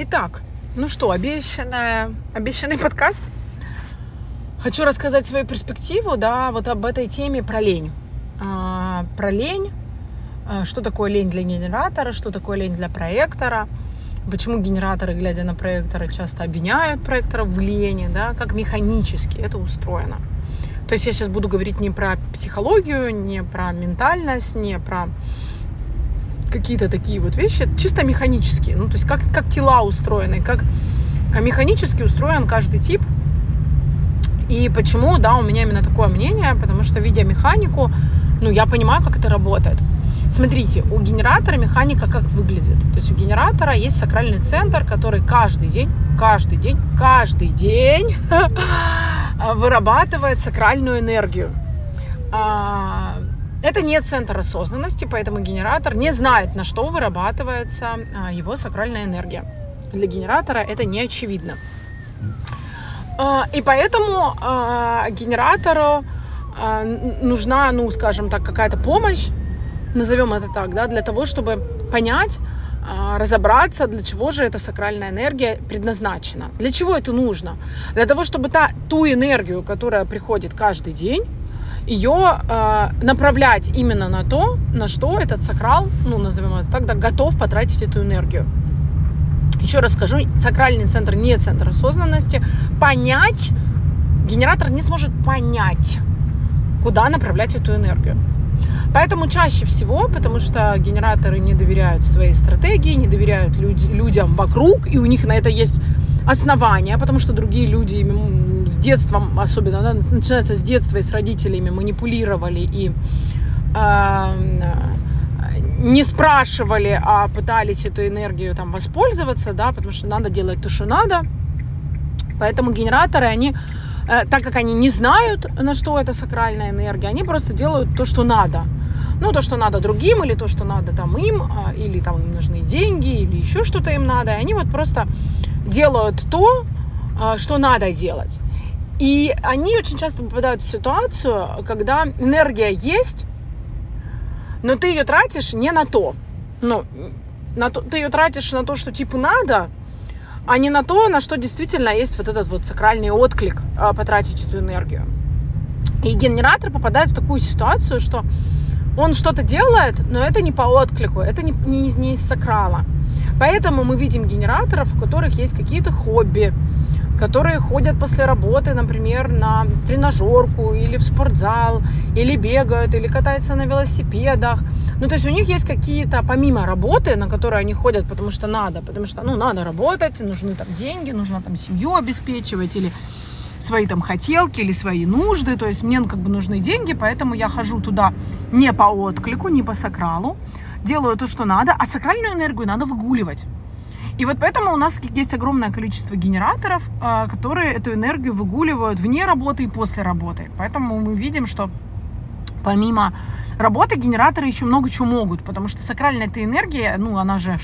Итак, ну что, обещанная, обещанный подкаст. Хочу рассказать свою перспективу, да, вот об этой теме про лень. А, про лень, а, что такое лень для генератора, что такое лень для проектора, почему генераторы, глядя на проекторы, часто обвиняют проекторов в лени, да, как механически это устроено. То есть я сейчас буду говорить не про психологию, не про ментальность, не про какие-то такие вот вещи, чисто механические. Ну, то есть как, как тела устроены, как механически устроен каждый тип. И почему, да, у меня именно такое мнение, потому что, видя механику, ну, я понимаю, как это работает. Смотрите, у генератора механика как выглядит. То есть у генератора есть сакральный центр, который каждый день, каждый день, каждый день вырабатывает сакральную энергию. А, это не центр осознанности, поэтому генератор не знает, на что вырабатывается а, его сакральная энергия. Для генератора это не очевидно. А, и поэтому генератору нужна, ну, скажем так, какая-то помощь, назовем это так, да, для того, чтобы понять, разобраться, для чего же эта сакральная энергия предназначена. Для чего это нужно? Для того, чтобы та, ту энергию, которая приходит каждый день, ее э, направлять именно на то, на что этот сакрал, ну, назовем это так, да, готов потратить эту энергию. Еще раз скажу, сакральный центр не центр осознанности. Понять, генератор не сможет понять, куда направлять эту энергию. Поэтому чаще всего, потому что генераторы не доверяют своей стратегии, не доверяют люд, людям вокруг, и у них на это есть основания, потому что другие люди с детством, особенно, да, начинается с детства и с родителями манипулировали и э, не спрашивали, а пытались эту энергию там воспользоваться, да, потому что надо делать то, что надо. Поэтому генераторы, они, э, так как они не знают, на что это сакральная энергия, они просто делают то, что надо. Ну, то, что надо другим, или то, что надо там им, а, или там им нужны деньги, или еще что-то им надо. И они вот просто делают то, а, что надо делать. И они очень часто попадают в ситуацию, когда энергия есть, но ты ее тратишь не на то. Ну, на то, ты ее тратишь на то, что типа надо, а не на то, на что действительно есть вот этот вот сакральный отклик а, потратить эту энергию. И генератор попадает в такую ситуацию, что он что-то делает, но это не по отклику, это не, не, не из сакрала. Поэтому мы видим генераторов, у которых есть какие-то хобби, которые ходят после работы, например, на тренажерку или в спортзал, или бегают, или катаются на велосипедах. Ну, то есть у них есть какие-то, помимо работы, на которые они ходят, потому что надо, потому что, ну, надо работать, нужны там деньги, нужно там семью обеспечивать, или свои там хотелки, или свои нужды, то есть мне как бы нужны деньги, поэтому я хожу туда не по отклику, не по сакралу, делаю то, что надо, а сакральную энергию надо выгуливать. И вот поэтому у нас есть огромное количество генераторов, а, которые эту энергию выгуливают вне работы и после работы. Поэтому мы видим, что помимо работы генераторы еще много чего могут, потому что сакральная эта энергия, ну, она же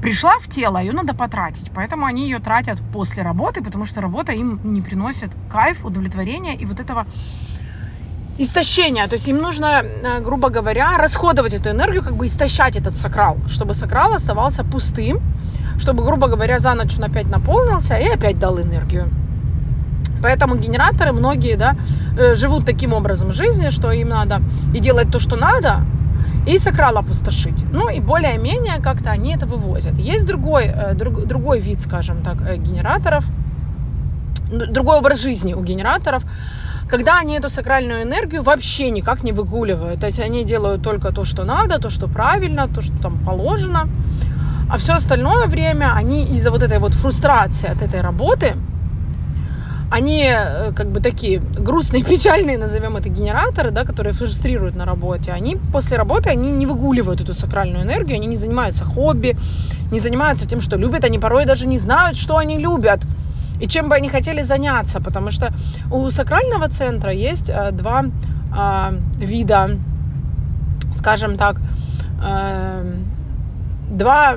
пришла в тело, ее надо потратить. Поэтому они ее тратят после работы, потому что работа им не приносит кайф, удовлетворения и вот этого истощения. То есть им нужно, э, грубо говоря, расходовать эту энергию, как бы истощать этот сакрал, чтобы сакрал оставался пустым, чтобы, грубо говоря, за ночь он опять наполнился и опять дал энергию. Поэтому генераторы многие, да, э, живут таким образом жизни, что им надо и делать то, что надо, и сакрал опустошить. Ну и более-менее как-то они это вывозят. Есть другой, э, друг, другой вид, скажем так, генераторов, другой образ жизни у генераторов, когда они эту сакральную энергию вообще никак не выгуливают. То есть они делают только то, что надо, то, что правильно, то, что там положено. А все остальное время они из-за вот этой вот фрустрации от этой работы, они э, как бы такие грустные, печальные, назовем это генераторы, да, которые фрустрируют на работе, они после работы, они не выгуливают эту сакральную энергию, они не занимаются хобби, не занимаются тем, что любят, они порой даже не знают, что они любят и чем бы они хотели заняться, потому что у сакрального центра есть э, два э, вида, скажем так, э, два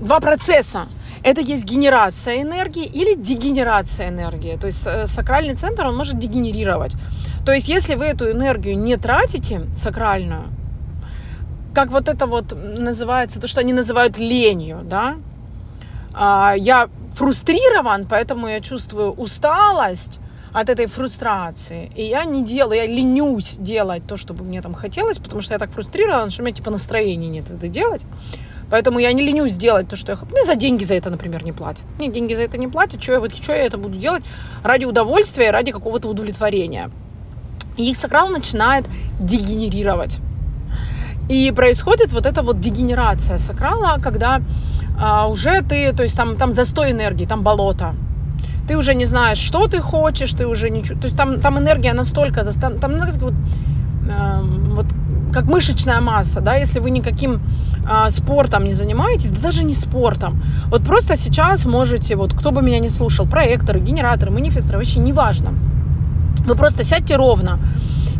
два процесса. Это есть генерация энергии или дегенерация энергии. То есть э, сакральный центр, он может дегенерировать. То есть если вы эту энергию не тратите, сакральную, как вот это вот называется, то, что они называют ленью, да, а, я фрустрирован, поэтому я чувствую усталость от этой фрустрации. И я не делаю, я ленюсь делать то, что бы мне там хотелось, потому что я так фрустрирован, что у меня типа настроения нет это делать. Поэтому я не ленюсь делать то, что я хочу. Мне за деньги за это, например, не платят. Мне деньги за это не платят. Что я, вот, что я это буду делать ради удовольствия, ради какого-то удовлетворения. И их сакрал начинает дегенерировать. И происходит вот эта вот дегенерация сакрала, когда а, уже ты, то есть там, там застой энергии, там болото. Ты уже не знаешь, что ты хочешь, ты уже ничего. То есть там, там энергия настолько там ну, вот, э, вот как мышечная масса, да, если вы никаким э, спортом не занимаетесь, да даже не спортом. Вот просто сейчас можете, вот кто бы меня не слушал, проекторы, генераторы, манифесторы, вообще неважно. Вы просто сядьте ровно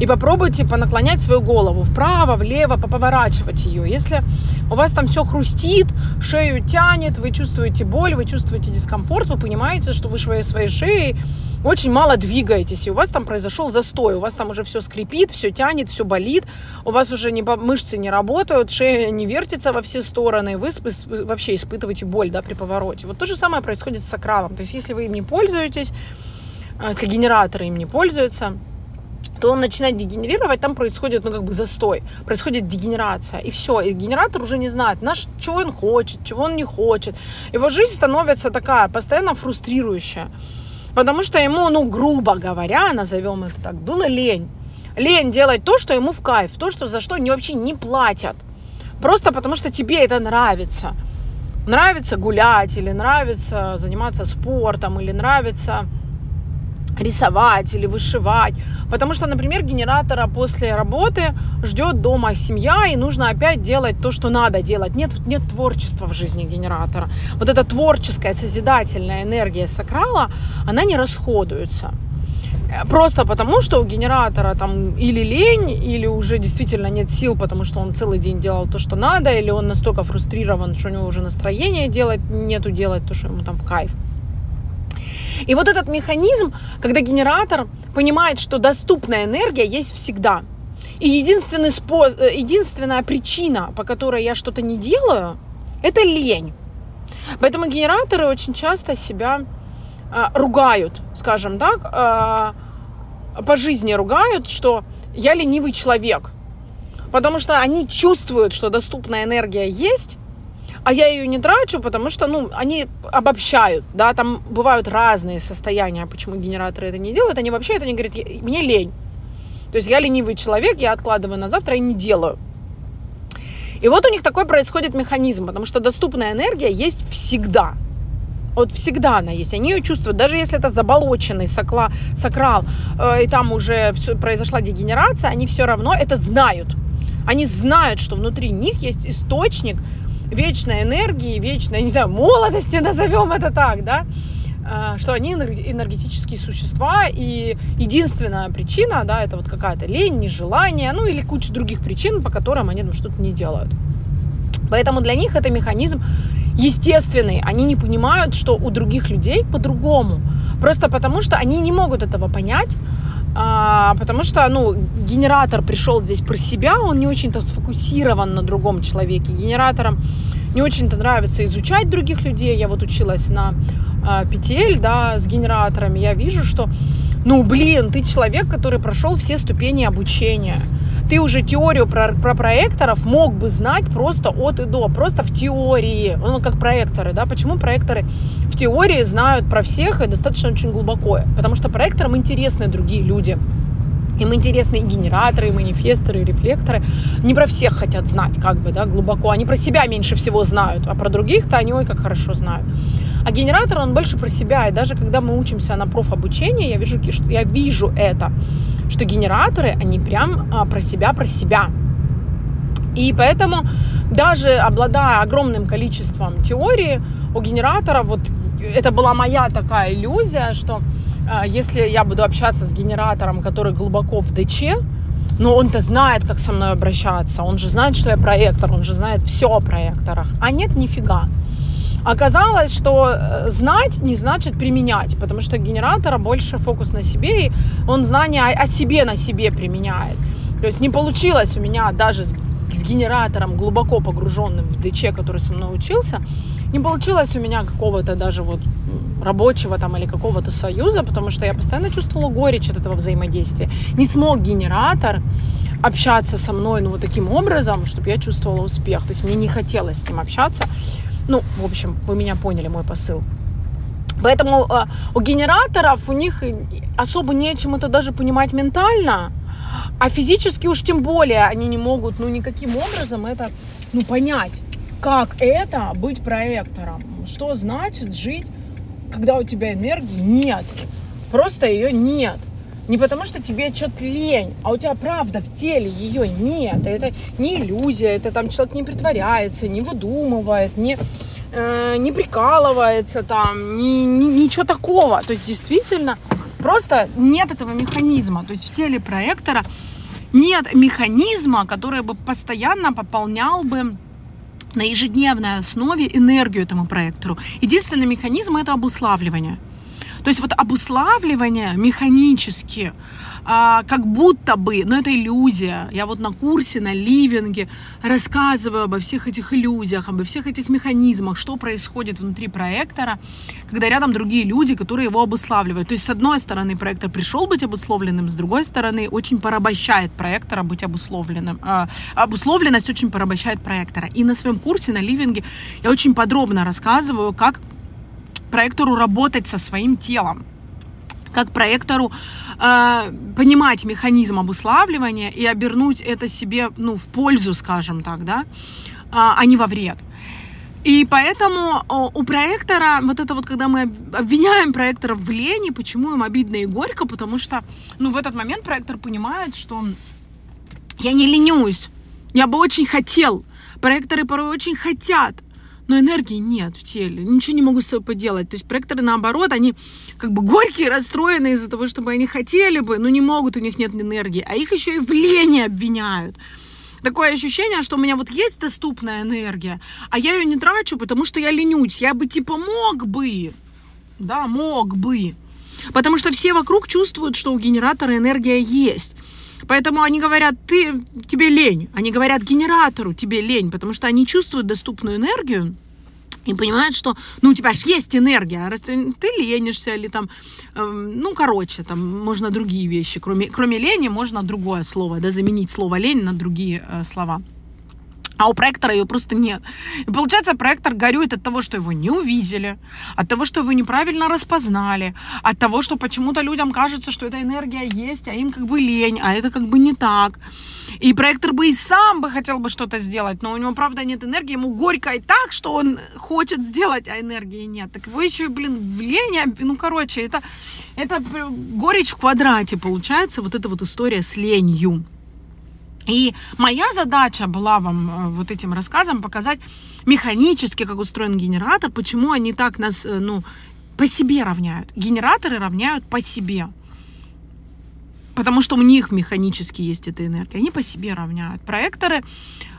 и попробуйте понаклонять свою голову вправо, влево, поповорачивать ее. Если у вас там все хрустит, шею тянет, вы чувствуете боль, вы чувствуете дискомфорт, вы понимаете, что вы своей, своей шеей очень мало двигаетесь, и у вас там произошел застой, у вас там уже все скрипит, все тянет, все болит, у вас уже не, мышцы не работают, шея не вертится во все стороны, вы вообще испытываете боль да, при повороте. Вот то же самое происходит с сакралом. То есть если вы им не пользуетесь, если генераторы им не пользуются, то он начинает дегенерировать, там происходит, ну, как бы застой, происходит дегенерация, и все, и генератор уже не знает, наш, чего он хочет, чего он не хочет. Его жизнь становится такая, постоянно фрустрирующая, потому что ему, ну, грубо говоря, назовем это так, было лень. Лень делать то, что ему в кайф, то, что за что они вообще не платят. Просто потому что тебе это нравится. Нравится гулять, или нравится заниматься спортом, или нравится рисовать или вышивать. Потому что, например, генератора после работы ждет дома семья, и нужно опять делать то, что надо делать. Нет, нет творчества в жизни генератора. Вот эта творческая, созидательная энергия сакрала, она не расходуется. Просто потому, что у генератора там или лень, или уже действительно нет сил, потому что он целый день делал то, что надо, или он настолько фрустрирован, что у него уже настроения делать нету делать то, что ему там в кайф. И вот этот механизм, когда генератор понимает, что доступная энергия есть всегда. И единственный способ, э, единственная причина, по которой я что-то не делаю, это лень. Поэтому генераторы очень часто себя э, ругают, скажем так, э, по жизни ругают, что я ленивый человек. Потому что они чувствуют, что доступная энергия есть, а я ее не трачу, потому что, ну, они обобщают, да, там бывают разные состояния, почему генераторы это не делают, они обобщают, они говорят, мне лень. То есть я ленивый человек, я откладываю на завтра и не делаю. И вот у них такой происходит механизм, потому что доступная энергия есть всегда. Вот всегда она есть, они ее чувствуют, даже если это заболоченный сокла, сакрал, э, и там уже все, произошла дегенерация, они все равно это знают. Они знают, что внутри них есть источник вечной энергии, вечной, не знаю, молодости, назовем это так, да, а, что они энергетические существа, и единственная причина, да, это вот какая-то лень, нежелание, ну или куча других причин, по которым они там что-то не делают. Поэтому для них это механизм естественный. Они не понимают, что у других людей по-другому. Просто потому, что они не могут этого понять, а, потому что, ну, генератор пришел здесь про себя, он не очень-то сфокусирован на другом человеке. Генераторам не очень-то нравится изучать других людей. Я вот училась на а, да, с генераторами. Я вижу, что, ну, блин, ты человек, который прошел все ступени обучения ты уже теорию про, про проекторов мог бы знать просто от и до, просто в теории. Ну, как проекторы, да. Почему проекторы в теории знают про всех и достаточно очень глубоко? Потому что проекторам интересны другие люди. Им интересны и генераторы, и манифесторы, и рефлекторы. Не про всех хотят знать, как бы, да, глубоко. Они про себя меньше всего знают, а про других-то они, ой, как хорошо знают. А генератор, он больше про себя. И даже когда мы учимся на профобучении, я вижу, я вижу это что генераторы, они прям а, про себя, про себя. И поэтому даже обладая огромным количеством теории, у генератора вот это была моя такая иллюзия, что э, если я буду общаться с генератором, который глубоко в ДЧ, но он-то знает, как со мной обращаться, он же знает, что я проектор, он же знает все о проекторах. А нет, нифига. Оказалось, что э, знать не значит применять, потому что генератора больше фокус на себе, и он знания о себе на себе применяет. То есть не получилось у меня даже с, с генератором, глубоко погруженным в ДЧ, который со мной учился, не получилось у меня какого-то даже вот рабочего там или какого-то союза, потому что я постоянно чувствовала горечь от этого взаимодействия. Не смог генератор общаться со мной, ну, вот таким образом, чтобы я чувствовала успех. То есть мне не хотелось с ним общаться. Ну, в общем, вы меня поняли, мой посыл. Поэтому э, у генераторов у них особо нечем это даже понимать ментально, а физически уж тем более они не могут, ну, никаким образом это, ну, понять, как это быть проектором, что значит жить, когда у тебя энергии нет, просто ее нет. Не потому что тебе что-то лень, а у тебя правда в теле ее нет. Это не иллюзия, это там человек не притворяется, не выдумывает, не, э, не прикалывается там, ни, ни, ничего такого. То есть действительно просто нет этого механизма. То есть в теле проектора нет механизма, который бы постоянно пополнял бы на ежедневной основе энергию этому проектору. Единственный механизм это обуславливание. То есть вот обуславливание механически, а, как будто бы, но это иллюзия. Я вот на курсе, на ливинге рассказываю обо всех этих иллюзиях, обо всех этих механизмах, что происходит внутри проектора, когда рядом другие люди, которые его обуславливают. То есть, с одной стороны, проектор пришел быть обусловленным, с другой стороны, очень порабощает проектора быть обусловленным. А, обусловленность очень порабощает проектора. И на своем курсе, на ливинге, я очень подробно рассказываю, как проектору работать со своим телом. Как проектору э, понимать механизм обуславливания и обернуть это себе ну, в пользу, скажем так, да, а, а не во вред. И поэтому у проектора, вот это вот, когда мы обвиняем проектора в лени, почему им обидно и горько, потому что, ну, в этот момент проектор понимает, что я не ленюсь, я бы очень хотел, проекторы порой очень хотят, но энергии нет в теле, ничего не могу с собой поделать. То есть проекторы, наоборот, они как бы горькие, расстроенные из-за того, чтобы они хотели бы, но не могут, у них нет энергии, а их еще и в лени обвиняют. Такое ощущение, что у меня вот есть доступная энергия, а я ее не трачу, потому что я ленюсь. Я бы типа мог бы, да, мог бы. Потому что все вокруг чувствуют, что у генератора энергия есть. Поэтому они говорят, ты, тебе лень. Они говорят генератору, тебе лень, потому что они чувствуют доступную энергию и понимают, что, ну, у тебя же есть энергия, а раз ты, ты ленишься или там, э, ну, короче, там можно другие вещи. Кроме, кроме лени можно другое слово, да, заменить слово лень на другие э, слова а у проектора ее просто нет. И получается, проектор горюет от того, что его не увидели, от того, что его неправильно распознали, от того, что почему-то людям кажется, что эта энергия есть, а им как бы лень, а это как бы не так. И проектор бы и сам бы хотел бы что-то сделать, но у него, правда, нет энергии, ему горько и так, что он хочет сделать, а энергии нет. Так его еще, блин, в лень, ну, короче, это, это горечь в квадрате получается, вот эта вот история с ленью. И моя задача была вам э, вот этим рассказом показать механически, как устроен генератор, почему они так нас, э, ну, по себе равняют. Генераторы равняют по себе. Потому что у них механически есть эта энергия. Они по себе равняют. Проекторы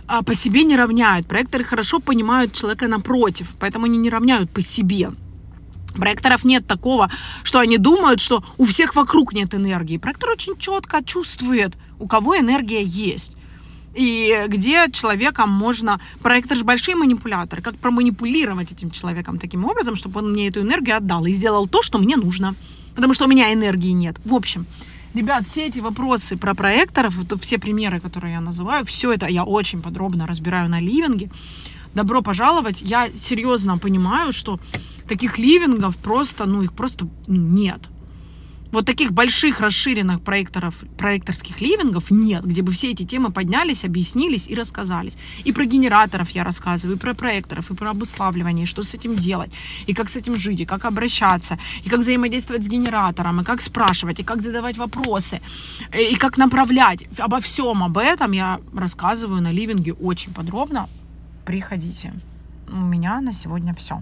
а, по себе не равняют. Проекторы хорошо понимают человека напротив, поэтому они не равняют по себе. Проекторов нет такого, что они думают, что у всех вокруг нет энергии. Проектор очень четко чувствует, у кого энергия есть. И где человеком можно... Проектор же большие манипуляторы. Как проманипулировать этим человеком таким образом, чтобы он мне эту энергию отдал и сделал то, что мне нужно. Потому что у меня энергии нет. В общем, ребят, все эти вопросы про проекторов, все примеры, которые я называю, все это я очень подробно разбираю на ливинге. Добро пожаловать. Я серьезно понимаю, что таких ливингов просто, ну, их просто нет. Вот таких больших расширенных проекторов, проекторских ливингов нет, где бы все эти темы поднялись, объяснились и рассказались. И про генераторов я рассказываю, и про проекторов, и про обуславливание, и что с этим делать, и как с этим жить, и как обращаться, и как взаимодействовать с генератором, и как спрашивать, и как задавать вопросы, и как направлять. Обо всем об этом я рассказываю на ливинге очень подробно. Приходите. У меня на сегодня все.